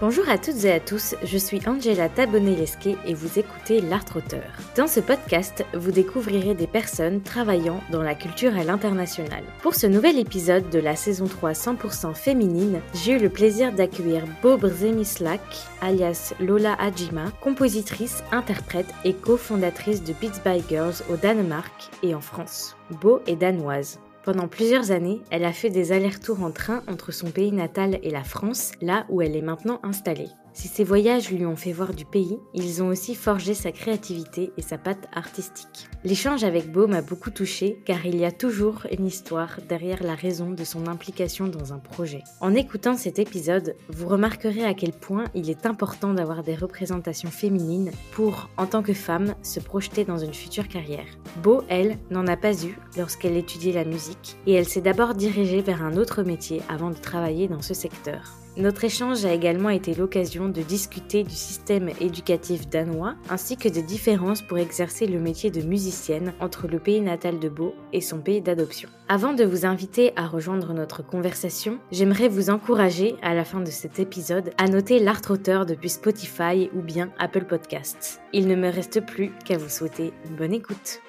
Bonjour à toutes et à tous, je suis Angela Tabonelesque et vous écoutez L'Art Auteur. Dans ce podcast, vous découvrirez des personnes travaillant dans la culture à l'international. Pour ce nouvel épisode de la saison 3 100% féminine, j'ai eu le plaisir d'accueillir Bo Brzemislak, alias Lola Hajima, compositrice, interprète et cofondatrice de Beats by Girls au Danemark et en France. Bo est danoise. Pendant plusieurs années, elle a fait des allers-retours en train entre son pays natal et la France, là où elle est maintenant installée. Si ces voyages lui ont fait voir du pays, ils ont aussi forgé sa créativité et sa patte artistique. L'échange avec Beau m'a beaucoup touchée car il y a toujours une histoire derrière la raison de son implication dans un projet. En écoutant cet épisode, vous remarquerez à quel point il est important d'avoir des représentations féminines pour, en tant que femme, se projeter dans une future carrière. Beau, elle, n'en a pas eu lorsqu'elle étudiait la musique et elle s'est d'abord dirigée vers un autre métier avant de travailler dans ce secteur. Notre échange a également été l'occasion de discuter du système éducatif danois ainsi que des différences pour exercer le métier de musicienne entre le pays natal de Beau et son pays d'adoption. Avant de vous inviter à rejoindre notre conversation, j'aimerais vous encourager à la fin de cet épisode à noter l'art auteur depuis Spotify ou bien Apple Podcasts. Il ne me reste plus qu'à vous souhaiter une bonne écoute.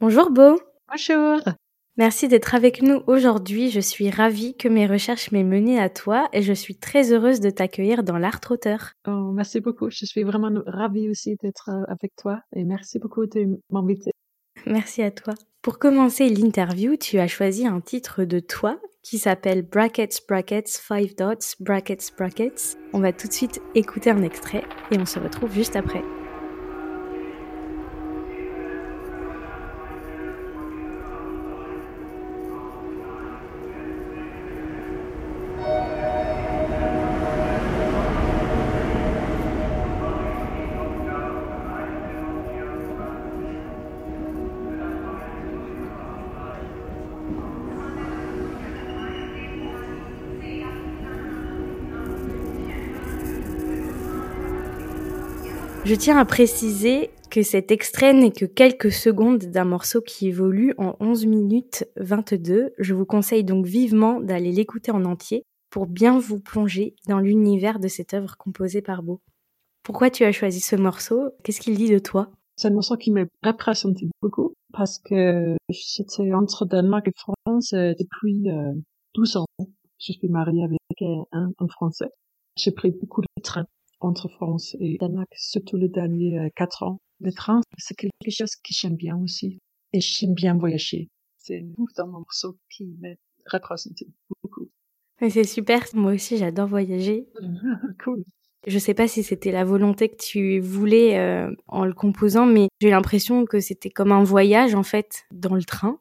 Bonjour Beau. Bonjour. Merci d'être avec nous aujourd'hui. Je suis ravie que mes recherches m'aient mené à toi et je suis très heureuse de t'accueillir dans l'art auteur. Oh, merci beaucoup. Je suis vraiment ravie aussi d'être euh, avec toi et merci beaucoup de m'inviter. Merci à toi. Pour commencer l'interview, tu as choisi un titre de toi qui s'appelle Brackets, Brackets, Five Dots, Brackets, Brackets. On va tout de suite écouter un extrait et on se retrouve juste après. Je tiens à préciser que cet extrait n'est que quelques secondes d'un morceau qui évolue en 11 minutes 22. Je vous conseille donc vivement d'aller l'écouter en entier pour bien vous plonger dans l'univers de cette œuvre composée par Beau. Pourquoi tu as choisi ce morceau? Qu'est-ce qu'il dit de toi? C'est un morceau qui me représente beaucoup parce que j'étais entre Danemark et France euh, depuis 12 euh, ans. Je suis mariée avec un, Français. J'ai pris beaucoup de trains entre France et Danemark, surtout les derniers euh, quatre ans. Le train, c'est quelque chose que j'aime bien aussi. Et j'aime bien voyager. C'est un morceau qui me représente beaucoup. C'est super. Moi aussi, j'adore voyager. cool. Je sais pas si c'était la volonté que tu voulais euh, en le composant, mais j'ai l'impression que c'était comme un voyage en fait dans le train,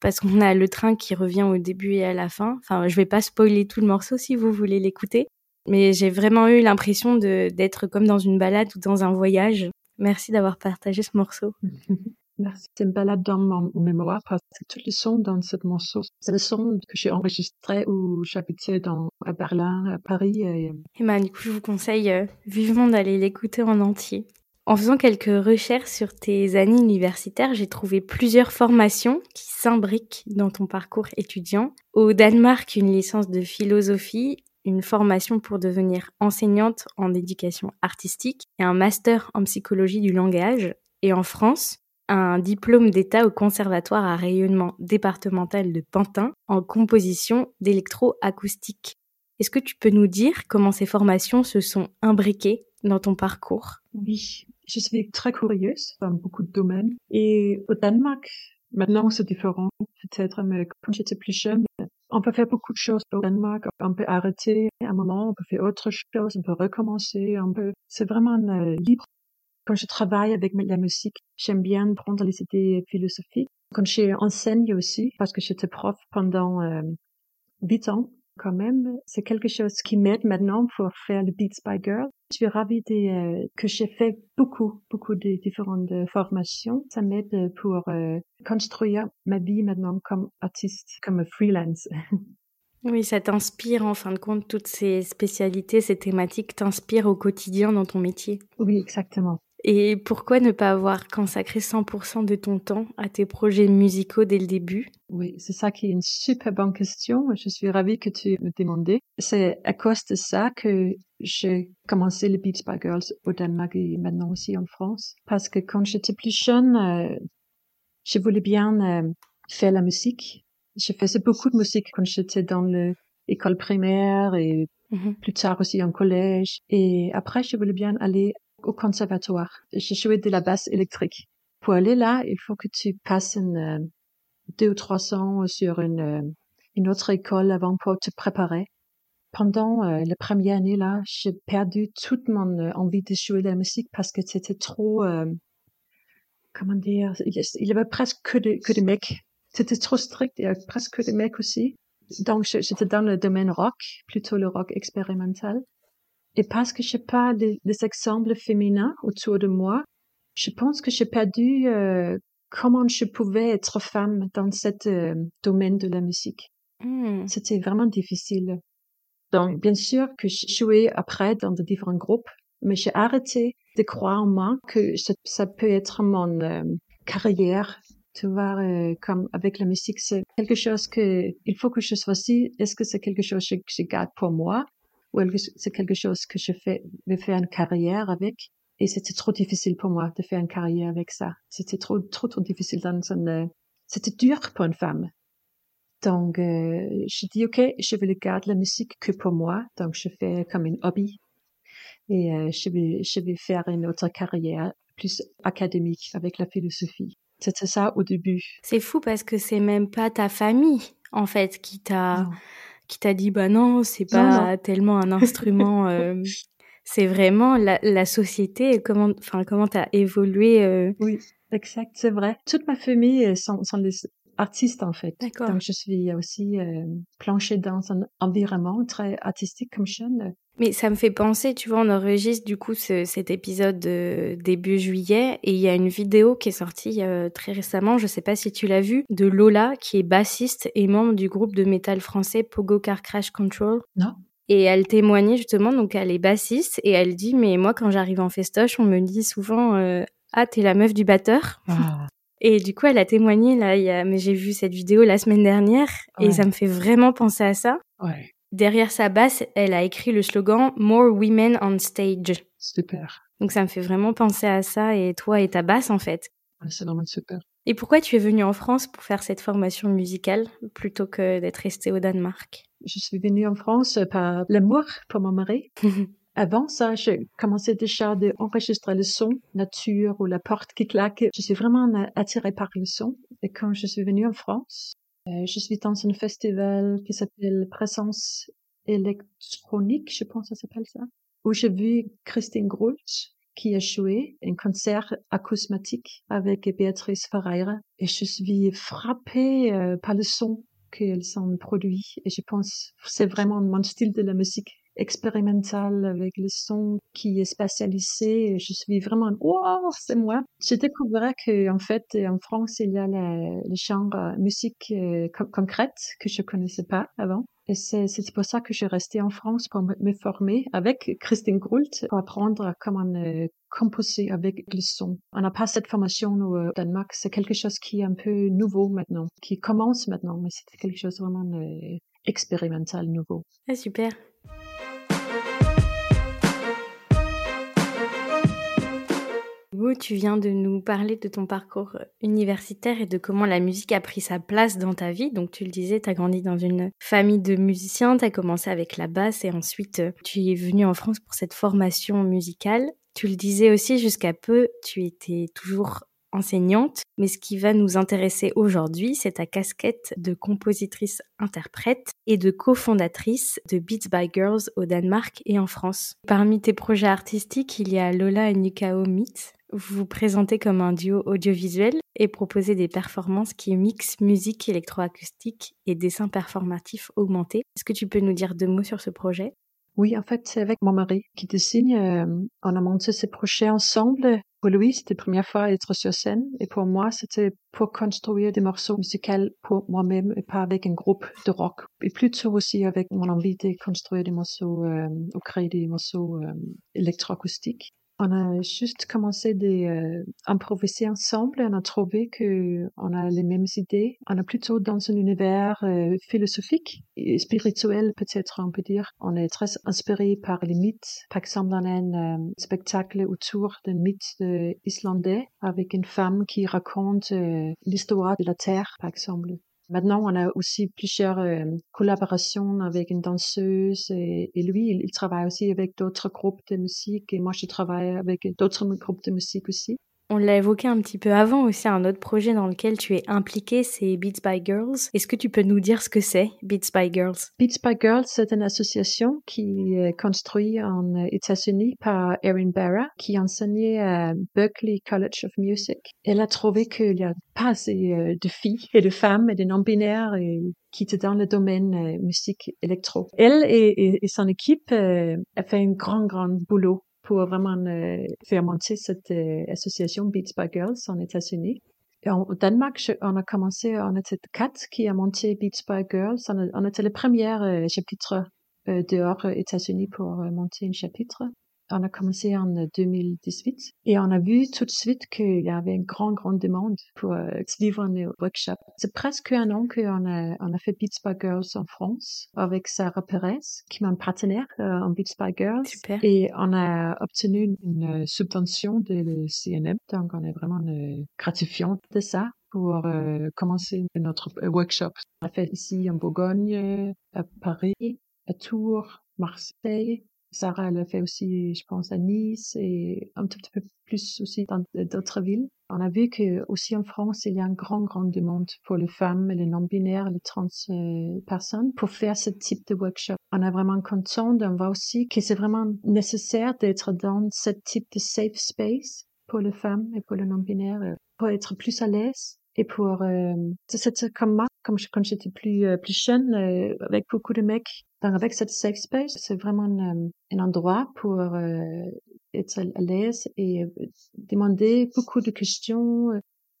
parce qu'on a le train qui revient au début et à la fin. Enfin, je vais pas spoiler tout le morceau si vous voulez l'écouter, mais j'ai vraiment eu l'impression d'être comme dans une balade ou dans un voyage. Merci d'avoir partagé ce morceau. Merci. C'est une balade dans mon mémoire parce que tous les sons dans ce morceau, c'est le son que j'ai enregistré où j'habitais dans, à Berlin, à Paris. Et, et ben, du coup, je vous conseille euh, vivement d'aller l'écouter en entier. En faisant quelques recherches sur tes années universitaires, j'ai trouvé plusieurs formations qui s'imbriquent dans ton parcours étudiant. Au Danemark, une licence de philosophie une formation pour devenir enseignante en éducation artistique et un master en psychologie du langage. Et en France, un diplôme d'État au Conservatoire à rayonnement départemental de Pantin en composition d'électroacoustique. Est-ce que tu peux nous dire comment ces formations se sont imbriquées dans ton parcours? Oui, je suis très curieuse dans beaucoup de domaines. Et au Danemark, maintenant c'est différent peut-être, mais quand j'étais plus jeune, on peut faire beaucoup de choses au Danemark. On peut arrêter un moment, on peut faire autre chose, on peut recommencer, on peut, c'est vraiment libre. Quand je travaille avec la musique, j'aime bien prendre les idées philosophiques. Quand j'enseigne aussi, parce que j'étais prof pendant euh, huit ans, quand même, c'est quelque chose qui m'aide maintenant pour faire le Beats by Girl. Je suis ravie de, euh, que j'ai fait beaucoup, beaucoup de différentes formations. Ça m'aide pour euh, construire ma vie maintenant comme artiste, comme freelance. Oui, ça t'inspire en fin de compte, toutes ces spécialités, ces thématiques t'inspirent au quotidien dans ton métier. Oui, exactement. Et pourquoi ne pas avoir consacré 100% de ton temps à tes projets musicaux dès le début? Oui, c'est ça qui est une super bonne question. Je suis ravie que tu me demandes. C'est à cause de ça que j'ai commencé le Beats by Girls au Danemark et maintenant aussi en France. Parce que quand j'étais plus jeune, euh, je voulais bien euh, faire la musique. Je faisais beaucoup de musique quand j'étais dans l'école primaire et mm-hmm. plus tard aussi en collège. Et après, je voulais bien aller au conservatoire. J'ai joué de la basse électrique. Pour aller là, il faut que tu passes une, euh, deux ou trois ans sur une, euh, une autre école avant pour te préparer. Pendant euh, la première année là, j'ai perdu toute mon envie de jouer de la musique parce que c'était trop, comment dire, il y avait presque que des, que des mecs. C'était trop strict, il y avait presque que des mecs aussi. Donc j'étais dans le domaine rock, plutôt le rock expérimental. Et parce que je n'ai pas des, exemples féminins autour de moi, je pense que j'ai perdu euh, comment je pouvais être femme dans ce euh, domaine de la musique. Hmm. C'était vraiment difficile. Donc, bien sûr que j'ai joué après dans de différents groupes, mais j'ai arrêté de croire en moi que ça, peut être mon euh, carrière. Tu vois, comme avec la musique, c'est quelque chose que il faut que je choisisse. Est-ce que c'est quelque chose que je garde pour moi? C'est quelque chose que je fais, vais faire une carrière avec. Et c'était trop difficile pour moi de faire une carrière avec ça. C'était trop, trop, trop difficile dans une, c'était dur pour une femme. Donc, euh, je dis, OK, je vais le garder la musique que pour moi. Donc, je fais comme un hobby. Et euh, je, vais, je vais faire une autre carrière plus académique avec la philosophie. C'était ça au début. C'est fou parce que c'est même pas ta famille, en fait, qui t'a qui t'a dit bah non, c'est pas tellement un instrument. euh, c'est vraiment la, la société. Comment, enfin, comment t'as évolué. Euh... Oui, exact, c'est vrai. Toute ma famille euh, sont, sont des artistes en fait. D'accord. Donc je suis aussi euh, planchée dans un environnement très artistique comme jeune. Mais ça me fait penser, tu vois, on enregistre du coup ce, cet épisode de début juillet et il y a une vidéo qui est sortie euh, très récemment, je sais pas si tu l'as vue, de Lola qui est bassiste et membre du groupe de métal français Pogo Car Crash Control. Non. Et elle témoignait justement, donc elle est bassiste et elle dit mais moi quand j'arrive en festoche, on me dit souvent euh, ah t'es la meuf du batteur. Ah. Et du coup, elle a témoigné là. Il y a... Mais j'ai vu cette vidéo la semaine dernière et ça me fait vraiment penser à ça. Ouais. Derrière sa basse, elle a écrit le slogan More Women on Stage. Super. Donc ça me fait vraiment penser à ça et toi et ta basse en fait. C'est vraiment super. Et pourquoi tu es venue en France pour faire cette formation musicale plutôt que d'être restée au Danemark? Je suis venue en France par l'amour pour mon mari. Avant ça, j'ai commencé déjà à enregistrer le son, nature ou la porte qui claque. Je suis vraiment attirée par le son. Et quand je suis venue en France, euh, je suis dans un festival qui s'appelle Présence électronique, je pense que ça s'appelle ça, où j'ai vu Christine Groulch qui a joué un concert acousmatique avec Béatrice Ferreira et je suis frappée euh, par le son qu'elles ont produit et je pense c'est vraiment mon style de la musique expérimental avec le son qui est spatialisé. Je suis vraiment, wow, c'est moi. J'ai découvert que, en fait, en France, il y a le genre musique euh, concrète que je connaissais pas avant. Et c'est pour ça que je suis restée en France pour me former avec Christine Groult pour apprendre comment euh, composer avec le son. On n'a pas cette formation au Danemark. C'est quelque chose qui est un peu nouveau maintenant, qui commence maintenant, mais c'est quelque chose vraiment euh, expérimental nouveau. Ah, super. Tu viens de nous parler de ton parcours universitaire et de comment la musique a pris sa place dans ta vie. Donc tu le disais, tu as grandi dans une famille de musiciens, tu as commencé avec la basse et ensuite euh, tu es venu en France pour cette formation musicale. Tu le disais aussi, jusqu'à peu, tu étais toujours enseignante, mais ce qui va nous intéresser aujourd'hui, c'est ta casquette de compositrice-interprète et de cofondatrice de Beats by Girls au Danemark et en France. Parmi tes projets artistiques, il y a Lola et Nikao Meet, vous vous présentez comme un duo audiovisuel et proposez des performances qui mixent musique électroacoustique et dessin performatif augmenté. Est-ce que tu peux nous dire deux mots sur ce projet? Oui, en fait, c'est avec mon mari qui dessine. Euh, on a monté ce projet ensemble. Pour lui, c'était la première fois à être sur scène. Et pour moi, c'était pour construire des morceaux musicaux pour moi-même et pas avec un groupe de rock. Et plutôt aussi avec mon envie de construire des morceaux euh, ou créer des morceaux euh, électroacoustiques. On a juste commencé d'improviser euh, ensemble. On a trouvé que on a les mêmes idées. On est plutôt dans un univers euh, philosophique et spirituel, peut-être on peut dire. On est très inspiré par les mythes. Par exemple, on a un euh, spectacle autour d'un mythe islandais avec une femme qui raconte l'histoire de la Terre, par exemple. Maintenant, on a aussi plusieurs euh, collaborations avec une danseuse et, lui, il, il, travaille aussi avec d'autres groupes de musique et moi, je travaille avec d'autres groupes de musique aussi. On l'a évoqué un petit peu avant aussi, un autre projet dans lequel tu es impliqué, c'est Beats by Girls. Est-ce que tu peux nous dire ce que c'est, Beats by Girls? Beats by Girls, c'est une association qui est construite en États-Unis par Erin Barra, qui enseignait à Berkeley College of Music. Elle a trouvé qu'il n'y a pas assez euh, de filles et de femmes et de non-binaires qui étaient dans le domaine euh, musique électro. Elle et, son équipe euh, fait un grand, grand boulot pour vraiment euh, faire monter cette euh, association Beats by Girls en États-Unis. Au Danemark, on a commencé, on était quatre qui a monté Beats by Girls. On, était les premières euh, chapitres dehors États-Unis pour monter un chapitre on a commencé en 2018 et on a vu tout de suite qu'il y avait une grande, grande demande pour euh, suivre un workshop. C'est presque un an qu'on a, on a fait Beats by Girls en France avec Sarah Perez, qui est mon partenaire euh, en Beats by Girls. Super. Et on a obtenu une, subvention de le CNM, donc on est vraiment euh, gratifiant de ça pour commencer notre workshop. On a fait ici en Bourgogne, à Paris, à Tours, Marseille, Sarah, elle a fait aussi, je pense, à Nice et un tout petit peu plus aussi dans d'autres villes. On a vu que aussi en France, il y a une grande, grande demande pour les femmes, les non-binaires, les trans personnes pour faire ce type de workshop. On est vraiment content d'en voir aussi que c'est vraiment nécessaire d'être dans ce type de safe space pour les femmes et pour les non-binaires euh, pour être plus à l'aise et pour euh, c'est comme moi comme quand j'étais plus euh, plus jeune euh, avec beaucoup de mecs donc avec cette safe space c'est vraiment un, un endroit pour euh, être à l'aise et demander beaucoup de questions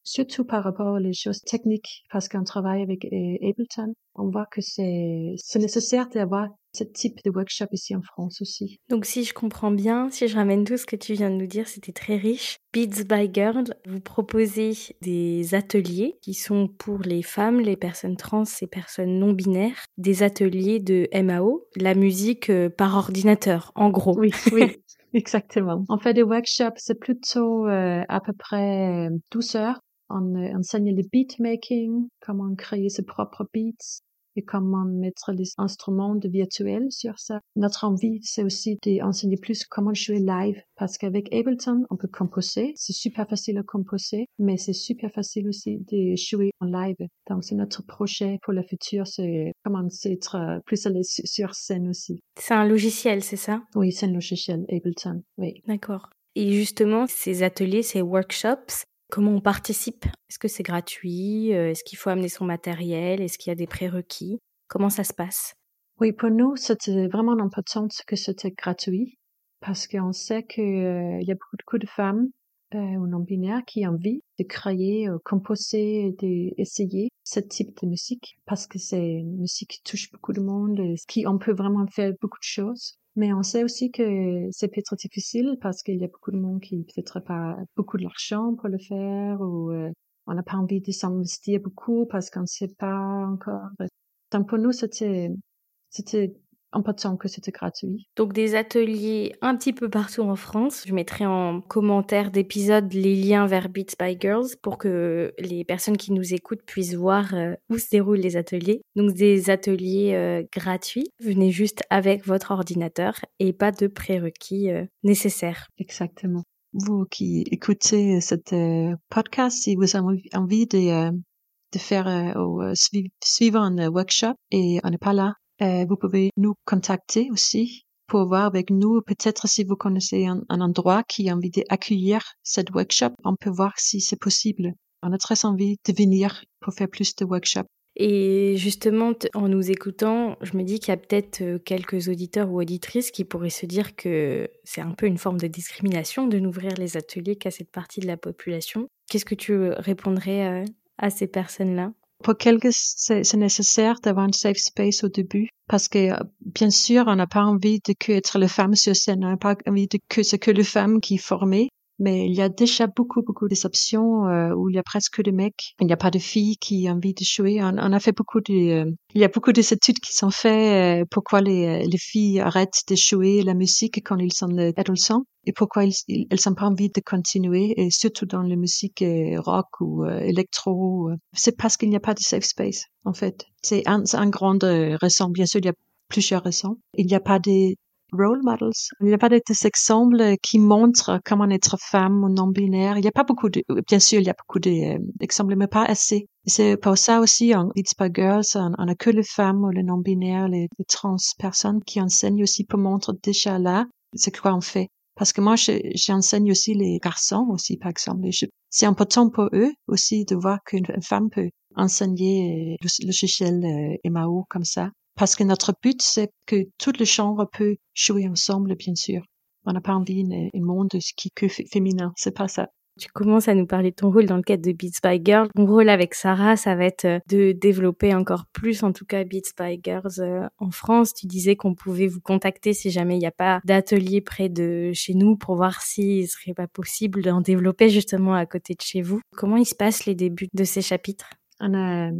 surtout par rapport aux choses techniques, parce qu'on travaille avec Ableton, on voit que c'est nécessaire d'avoir ce type de workshop ici en France aussi. Donc si je comprends bien, si je ramène tout ce que tu viens de nous dire, c'était très riche. Beats by Girl, vous proposez des ateliers qui sont pour les femmes, les personnes trans et personnes non binaires, des ateliers de MAO, la musique euh, par ordinateur, en gros. Oui, oui. Exactement. On fait des workshops, c'est plutôt euh, à peu près 12 heures on euh, enseigne le beatmaking, comment créer ses propres beats et comment mettre les instruments de virtuel sur ça. Notre envie, c'est aussi d'enseigner plus comment jouer live parce qu'avec Ableton, on peut composer. C'est super facile à composer, mais c'est super facile aussi de jouer en live. Donc, c'est notre projet pour le futur, c'est comment être plus à l'aise sur scène aussi. C'est un logiciel, c'est ça? Oui, c'est un logiciel Ableton, oui. D'accord. Et justement, ces ateliers, ces workshops, Comment on participe? Est-ce que c'est gratuit? Euh, Est-ce qu'il faut amener son matériel? Est-ce qu'il y a des prérequis? Comment ça se passe? Oui, pour nous, c'était vraiment important que c'était gratuit parce qu'on sait qu'il euh, y a beaucoup de femmes euh, non-binaires qui ont envie de créer, composer, d'essayer ce type de musique parce que c'est une musique qui touche beaucoup de monde, qui on peut vraiment faire beaucoup de choses. Mais on sait aussi que c'est peut-être difficile parce qu'il y a beaucoup de monde qui peut-être pas beaucoup de l'argent pour le faire ou euh, on n'a pas envie de s'investir beaucoup parce qu'on ne sait pas encore. Donc pour nous, c'était, c'était important que c'était gratuit. Donc des ateliers un petit peu partout en France. Je mettrai en commentaire d'épisode les liens vers Beats by Girls pour que les personnes qui nous écoutent puissent voir euh, où se déroulent les ateliers. Donc des ateliers euh, gratuits. Venez juste avec votre ordinateur et pas de prérequis euh, nécessaires. Exactement. Vous qui écoutez cette podcast, si vous avez envie de, de faire ou suivre un workshop et on n'est pas là euh, vous pouvez nous contacter aussi pour voir avec nous, peut-être si vous connaissez un, endroit qui a envie d'accueillir cette workshop, on peut voir si c'est possible. On a très envie de venir pour faire plus de workshops. Et justement, en nous écoutant, je me dis qu'il y a peut-être euh, quelques auditeurs ou auditrices qui pourraient se dire que c'est un peu une forme de discrimination de n'ouvrir les ateliers qu'à cette partie de la population. Qu'est-ce que tu répondrais euh, à ces personnes-là? Pour quelques, c'est nécessaire d'avoir un safe space au début? Parce que bien sûr, on n'a pas envie de que être la femme sur scène, on n'a pas envie de que c'est que les femmes qui formées mais il y a déjà beaucoup, beaucoup d'exceptions euh, où il y a presque des mecs. Il n'y a pas de filles qui ont envie de jouer. On, a fait beaucoup de, euh, il y a beaucoup d'études qui sont faites euh, pourquoi les, les filles arrêtent de jouer la musique quand ils sont adolescents et pourquoi elles n'ont pas envie de continuer, et surtout dans la musique rock ou électro. C'est parce qu'il n'y a pas de safe space, en fait. C'est un, un grand raison. Bien sûr, il y a plusieurs raisons. Il n'y a pas de role models. Il n'y a pas d'exemples qui montrent comment être femme ou non-binaire. Il n'y a pas beaucoup de, bien sûr, il y a beaucoup d'exemples, mais pas assez. C'est pour ça aussi, en It's by Girls, on n'a que les femmes ou les non-binaires, les, trans personnes qui enseignent aussi pour montrer déjà là, c'est quoi on fait. Parce que moi, j'enseigne aussi les garçons aussi, par exemple. C'est important pour eux aussi de voir qu'une femme peut enseigner le, le logiciel euh, MAO comme ça. Parce que notre but, c'est que toutes les chambres peuvent jouer ensemble, bien sûr. On n'a pas envie d'un monde qui que féminin. C'est pas ça. Tu commences à nous parler de ton rôle dans le cadre de Beats by Girls. Mon rôle avec Sarah, ça va être euh, de développer encore plus, en tout cas, Beats by Girls euh, en France. Tu disais qu'on pouvait vous contacter si jamais il n'y a pas d'atelier près de chez nous pour voir s'il serait pas possible d'en développer justement à côté de chez vous. Comment il se passe les débuts de ces chapitres? On a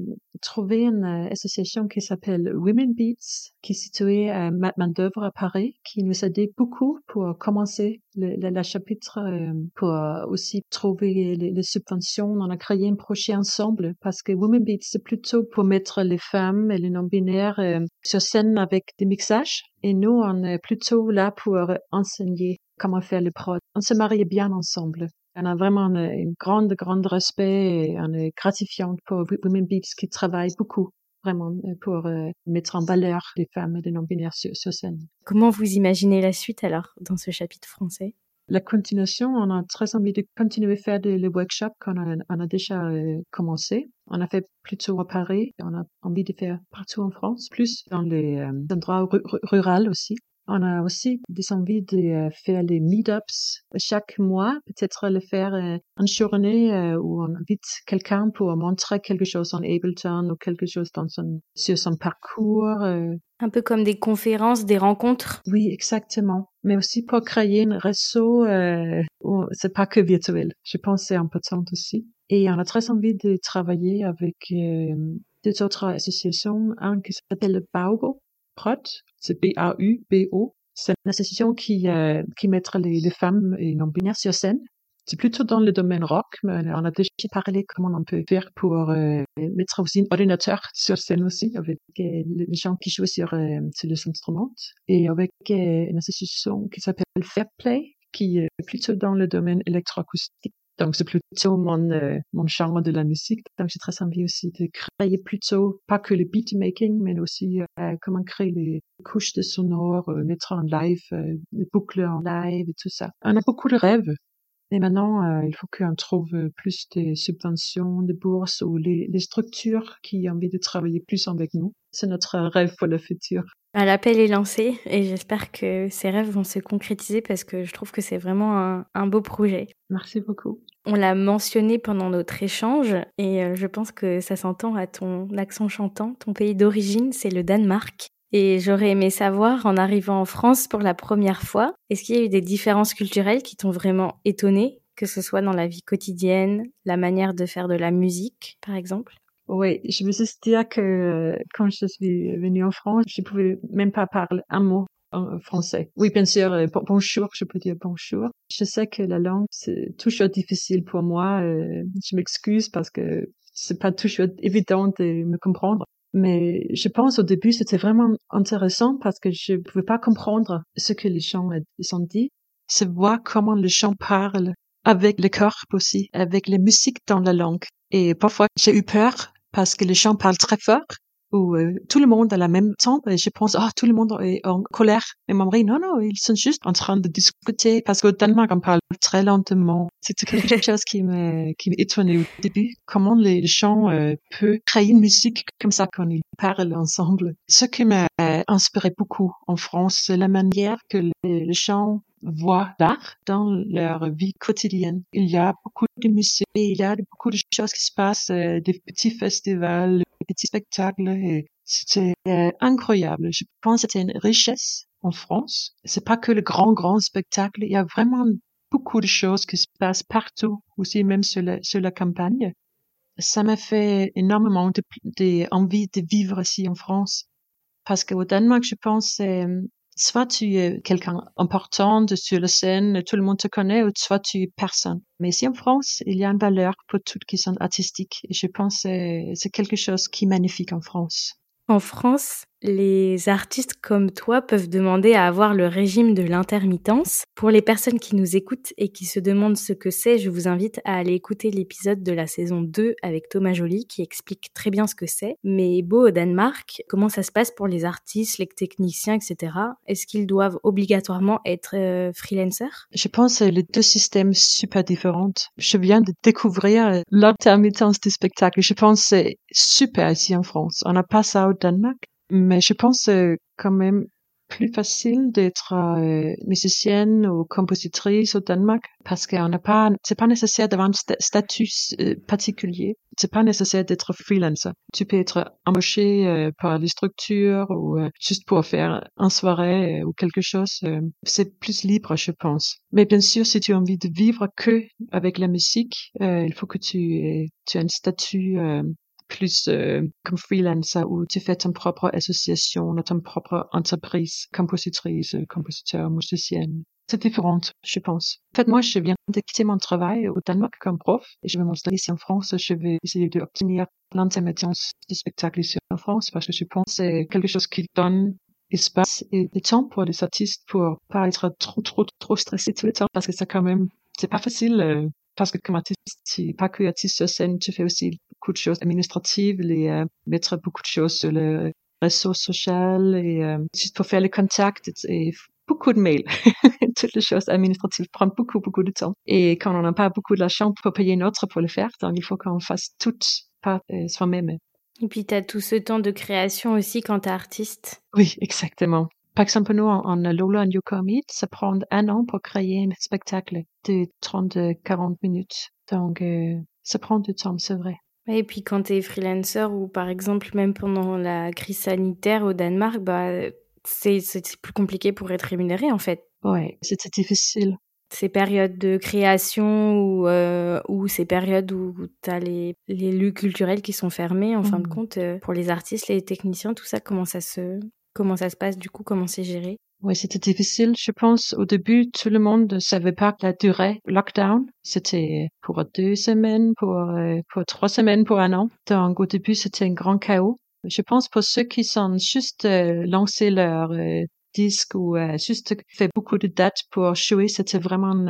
trouvé une association qui s'appelle Women Beats, qui est située à main d'œuvre à Paris, qui nous a aidé beaucoup pour commencer le, le, chapitre, euh, pour aussi trouver les, subventions. On a créé un projet ensemble parce que Women Beats, c'est plutôt pour mettre les femmes et les non-binaires euh, sur scène avec des mixages. Et nous, on est plutôt là pour enseigner comment faire les prods. On se marie bien ensemble. On a vraiment un, grand, grand respect et on est gratifiant pour Women Beats qui travaillent beaucoup vraiment euh, pour euh, mettre en valeur les femmes et les non-binaires sur, scène. Comment vous imaginez la suite alors dans ce chapitre français? La continuation, on a très envie de continuer à faire des, les workshops qu'on a, on a déjà euh, commencé. On a fait plutôt à Paris, on a envie de faire partout en France, plus dans les endroits ruraux aussi. On a aussi des envies de euh, faire les meetups chaque mois, peut-être le faire euh, une journée euh, où on invite quelqu'un pour montrer quelque chose en Ableton ou quelque chose dans son, sur son parcours. Un peu comme des conférences, des rencontres. Oui, exactement. Mais aussi pour créer un réseau euh, où c'est pas que virtuel. Je pense que c'est important aussi. Et on a très envie de travailler avec deux autres associations, un qui s'appelle le Baugo, C'est B-A-U-B-O. C'est une association qui, euh, qui mettra les, femmes et non-binaires sur scène. C'est plutôt dans le domaine rock, mais on a déjà parlé comment on peut faire pour euh, mettre aussi un ordinateur sur scène aussi, avec euh, les gens qui jouent sur, sur les instruments, et avec une association qui s'appelle Fairplay, qui est plutôt dans le domaine électroacoustique. Donc, c'est plutôt mon, euh, mon genre de la musique. Donc, j'ai très envie aussi de créer plutôt, pas que le beatmaking, mais aussi euh, comment créer les couches de sonore, euh, mettre en live, euh, les boucles en live et tout ça. On a beaucoup de rêves. Et maintenant, il faut qu'on trouve plus de subventions, de bourses ou les, les structures qui ont envie de travailler plus avec nous. C'est notre rêve pour le futur. L'appel est lancé et j'espère que ces rêves vont se concrétiser parce que je trouve que c'est vraiment un, un, beau projet. Merci beaucoup. On l'a mentionné pendant notre échange et euh, je pense que ça s'entend à ton accent chantant. Ton pays d'origine, c'est le Danemark. Et j'aurais aimé savoir, en arrivant en France pour la première fois, est-ce qu'il y a eu des différences culturelles qui t'ont vraiment étonné, que ce soit dans la vie quotidienne, la manière de faire de la musique, par exemple? Oui, je veux juste dire que quand je suis venue en France, je pouvais même pas parler un mot en français. Oui, bien sûr, euh, bonjour, je peux dire bonjour. Je sais que la langue, c'est toujours difficile pour moi. Euh, je m'excuse parce que c'est pas toujours évident de me comprendre. Mais je pense au début, c'était vraiment intéressant parce que je pouvais pas comprendre ce que les gens ont dit. C'est voir comment les gens parlent avec le corps aussi, avec la musique dans la langue. Et parfois, j'ai eu peur parce que les gens parlent très fort où euh, tout le monde à la même temps, et je pense, ah, tout le monde est en colère. Et mon mari, non, non, ils sont juste en train de discuter parce qu'au Danemark, on parle très lentement. C'était quelque chose qui me, qui m'étonnait au début. Comment les gens euh, peuvent créer une musique comme ça quand ils parlent ensemble. Ce qui m'a inspiré beaucoup en France, c'est la manière que les, les gens voient l'art dans leur vie quotidienne. Il y a beaucoup de musées, il y a beaucoup de choses qui se passent, euh, des petits festivals, des petits spectacles. Et c'était euh, incroyable. Je pense que c'était une richesse en France. C'est pas que le grand, grand spectacle. Il y a vraiment beaucoup de choses qui se passent partout, aussi même sur la, campagne. Ça m'a fait énormément de, de, de vivre ici en France. Parce qu'au Danemark, je pense, soit tu es quelqu'un important sur la scène, tout le monde te connaît, ou soit tu es personne. Mais ici en France, il y a une valeur pour toutes qui sont artistiques. Et je pense que c'est quelque chose qui est magnifique en France. En France, les artistes comme toi peuvent demander à avoir le régime de l'intermittence. Pour les personnes qui nous écoutent et qui se demandent ce que c'est, je vous invite à aller écouter l'épisode de la saison 2 avec Thomas Joly qui explique très bien ce que c'est. Mais beau au Danemark, comment ça se passe pour les artistes, les techniciens, etc. Est-ce qu'ils doivent obligatoirement être euh, freelancers? Je pense les deux systèmes super différents. Je viens de découvrir l'intermittence du spectacle. Je pense c'est super ici en France. On n'a pas ça au Danemark. Mais je pense euh, quand même plus facile d'être euh, musicienne ou compositrice au Danemark parce qu'on n'a pas, c'est pas nécessaire d'avoir un statut euh, particulier. C'est pas nécessaire d'être freelancer. Tu peux être embauché euh, par les structures ou juste pour faire un soirée ou quelque chose. c'est plus libre, je pense. Mais bien sûr, si tu as envie de vivre que avec la musique, il faut que tu, tu aies un statut plus euh, comme freelancer où tu fais ton propre association, ton propre entreprise, compositrice, compositeur, musicienne. C'est différent, je pense. En fait, moi, je viens de quitter mon travail au Danemark comme prof et je vais m'installer ici en France. Je vais essayer d'obtenir l'intermittence du spectacle ici en France parce que je pense que c'est quelque chose qui donne espace et du temps pour les artistes pour pas être trop, trop, trop stressés tout le temps parce que c'est quand même, c'est pas facile euh, parce que comme artiste, tu pas que artiste sur scène, tu fais aussi beaucoup de choses administratives, les euh, mettre beaucoup de choses sur le réseau social et euh, juste pour faire les contacts et beaucoup de mails. Toutes les choses administratives prennent beaucoup, beaucoup de temps. Et quand on n'a pas beaucoup d'argent pour payer une autre pour le faire, donc il faut qu'on fasse tout par euh, soi-même. Et puis, tu as tout ce temps de création aussi quand tu es artiste. Oui, exactement. Par exemple, nous, en, Lola and Yokomit, ça prend un an pour créer un spectacle de 30-40 minutes. Donc, euh, ça prend du temps, c'est vrai. Et puis quand tu es freelancer ou par exemple même pendant la crise sanitaire au Danemark, bah, c'est plus compliqué pour être rémunéré en fait. Ouais, c'était difficile. Ces périodes de création ou, euh, ou ces périodes où tu as les, les lieux culturels qui sont fermés, en fin de mmh. compte, euh, pour les artistes, les techniciens, tout ça, comment ça se, Comment ça se passe du coup Comment c'est géré? Oui, c'était difficile. Je pense au début, tout le monde ne savait pas la durée lockdown. C'était pour deux semaines, pour, euh, pour trois semaines, pour un an. Donc au début, c'était un grand chaos. Je pense pour ceux qui sont juste euh, lancé leur euh, disque ou juste fait beaucoup de dates pour jouer, c'était vraiment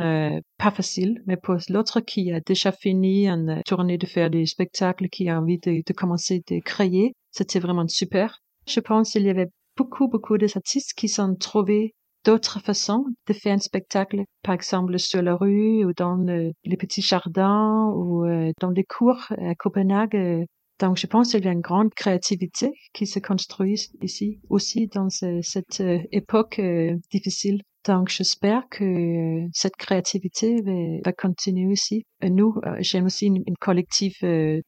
pas facile. Mais pour l'autre qui a déjà fini une tournée de faire des spectacles, qui a envie de, de commencer de créer, c'était vraiment super. Je pense qu'il y avait beaucoup, beaucoup d'artistes qui sont trouvés d'autres façons de faire un spectacle, par exemple sur la rue ou dans les petits jardins ou euh, dans les cours à Copenhague. Donc, je pense qu'il y a une grande créativité qui se construit ici aussi dans cette euh, époque euh, difficile. Donc, j'espère que cette créativité va, continuer ici. nous, j'aime aussi une, une collective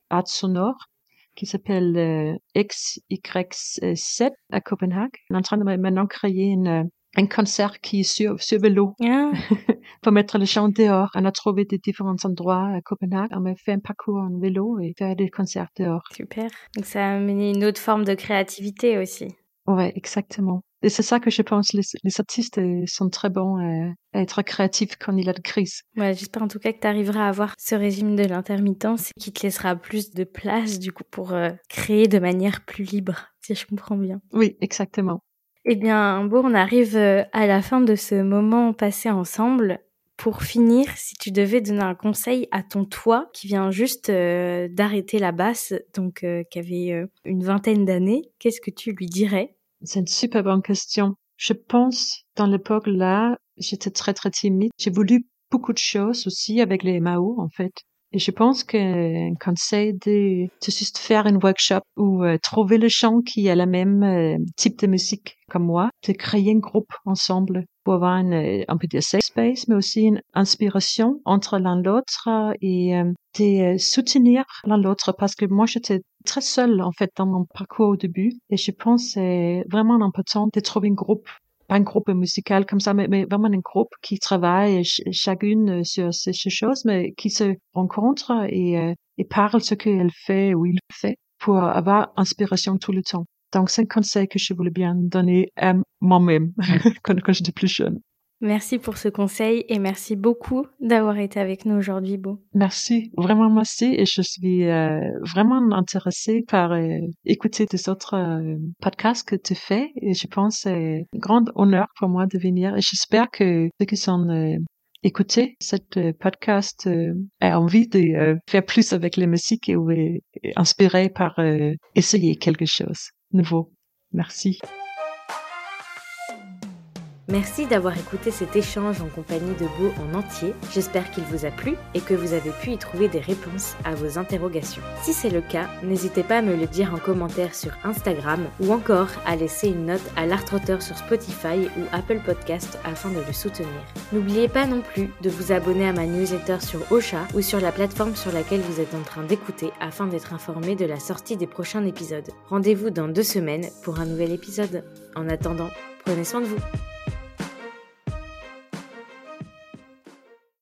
art sonore qui s'appelle euh, XY7 à Copenhague. On est en train de maintenant créer une, euh, un concert qui est sur, sur vélo ah. pour mettre les gens dehors. On a trouvé des différents endroits à Copenhague. On a fait un parcours en vélo et faire des concerts dehors. Super. Donc ça a amené une autre forme de créativité aussi. Ouais, exactement. Et c'est ça que je pense, les, les artistes euh, sont très bons à, être créatifs quand il y a de crise. Ouais, j'espère en tout cas que tu arriveras à avoir ce régime de l'intermittence qui te laissera plus de place du coup pour euh, créer de manière plus libre, si je comprends bien. Oui, exactement. Eh bien, bon, on arrive euh, à la fin de ce moment passé ensemble. Pour finir, si tu devais donner un conseil à ton toi qui vient juste euh, d'arrêter la basse, donc euh, qui avait une vingtaine d'années, qu'est-ce que tu lui dirais? C'est une super bonne question. Je pense, dans l'époque là, j'étais très très timide. J'ai voulu beaucoup de choses aussi avec les Mao en fait. Et je pense qu'un conseil de, de juste faire un workshop ou euh, trouver le chant qui a le même euh, type de musique comme moi, de créer un groupe ensemble pour avoir une, euh, un peu de safe space, mais aussi une inspiration entre l'un l'autre et de soutenir l'un l'autre parce que moi j'étais très seule en fait dans mon parcours au début et je pense c'est vraiment important de trouver un groupe pas un groupe musical comme ça, mais, vraiment un groupe qui travaille chacune sur ces, choses, mais qui se rencontre et, euh, et parle ce qu'elle fait ou il fait pour avoir inspiration tout le temps. Donc, c'est un conseil que je voulais bien donner à moi-même quand, quand j'étais plus jeune. Merci pour ce conseil et merci beaucoup d'avoir été avec nous aujourd'hui, Beau. Merci, vraiment merci et je suis euh, vraiment intéressée par euh, écouter des autres euh, podcasts que tu fais et je pense c'est un grand honneur pour moi de venir et j'espère que ceux qui sont écoutés cette podcast euh, a envie de faire plus avec les musiques et, et inspiré par essayer quelque chose nouveau. Merci. Merci d'avoir écouté cet échange en compagnie de Beau en entier. J'espère qu'il vous a plu et que vous avez pu y trouver des réponses à vos interrogations. Si c'est le cas, n'hésitez pas à me le dire en commentaire sur Instagram ou encore à laisser une note à l'Artroteur sur Spotify ou Apple Podcast afin de le soutenir. N'oubliez pas non plus de vous abonner à ma newsletter sur Ocha ou sur la plateforme sur laquelle vous êtes en train d'écouter afin d'être informé de la sortie des prochains épisodes. Rendez-vous dans deux semaines pour un nouvel épisode. En attendant, prenez soin de vous.